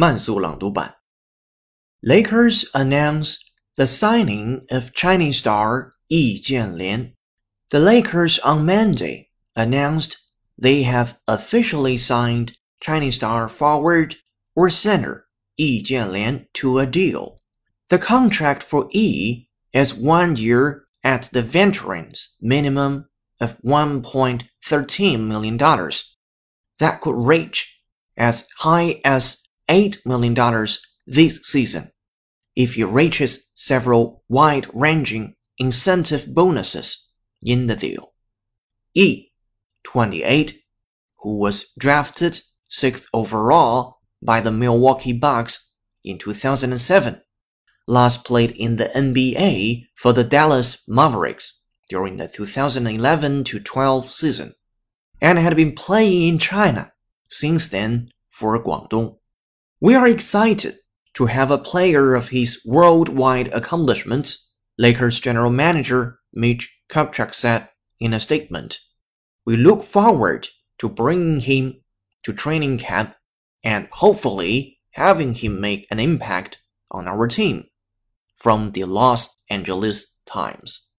慢速朗读版。Lakers announced the signing of Chinese star Yi Jianlian. The Lakers on Monday announced they have officially signed Chinese star forward or center Yi Jianlian to a deal. The contract for Yi is one year at the veteran's minimum of $1.13 million. That could reach as high as $8 million this season if he reaches several wide ranging incentive bonuses in the deal. E, 28, who was drafted 6th overall by the Milwaukee Bucks in 2007, last played in the NBA for the Dallas Mavericks during the 2011 12 season, and had been playing in China since then for Guangdong. We are excited to have a player of his worldwide accomplishments, Lakers general manager Mitch Kupchak said in a statement. We look forward to bringing him to training camp and hopefully having him make an impact on our team. From the Los Angeles Times.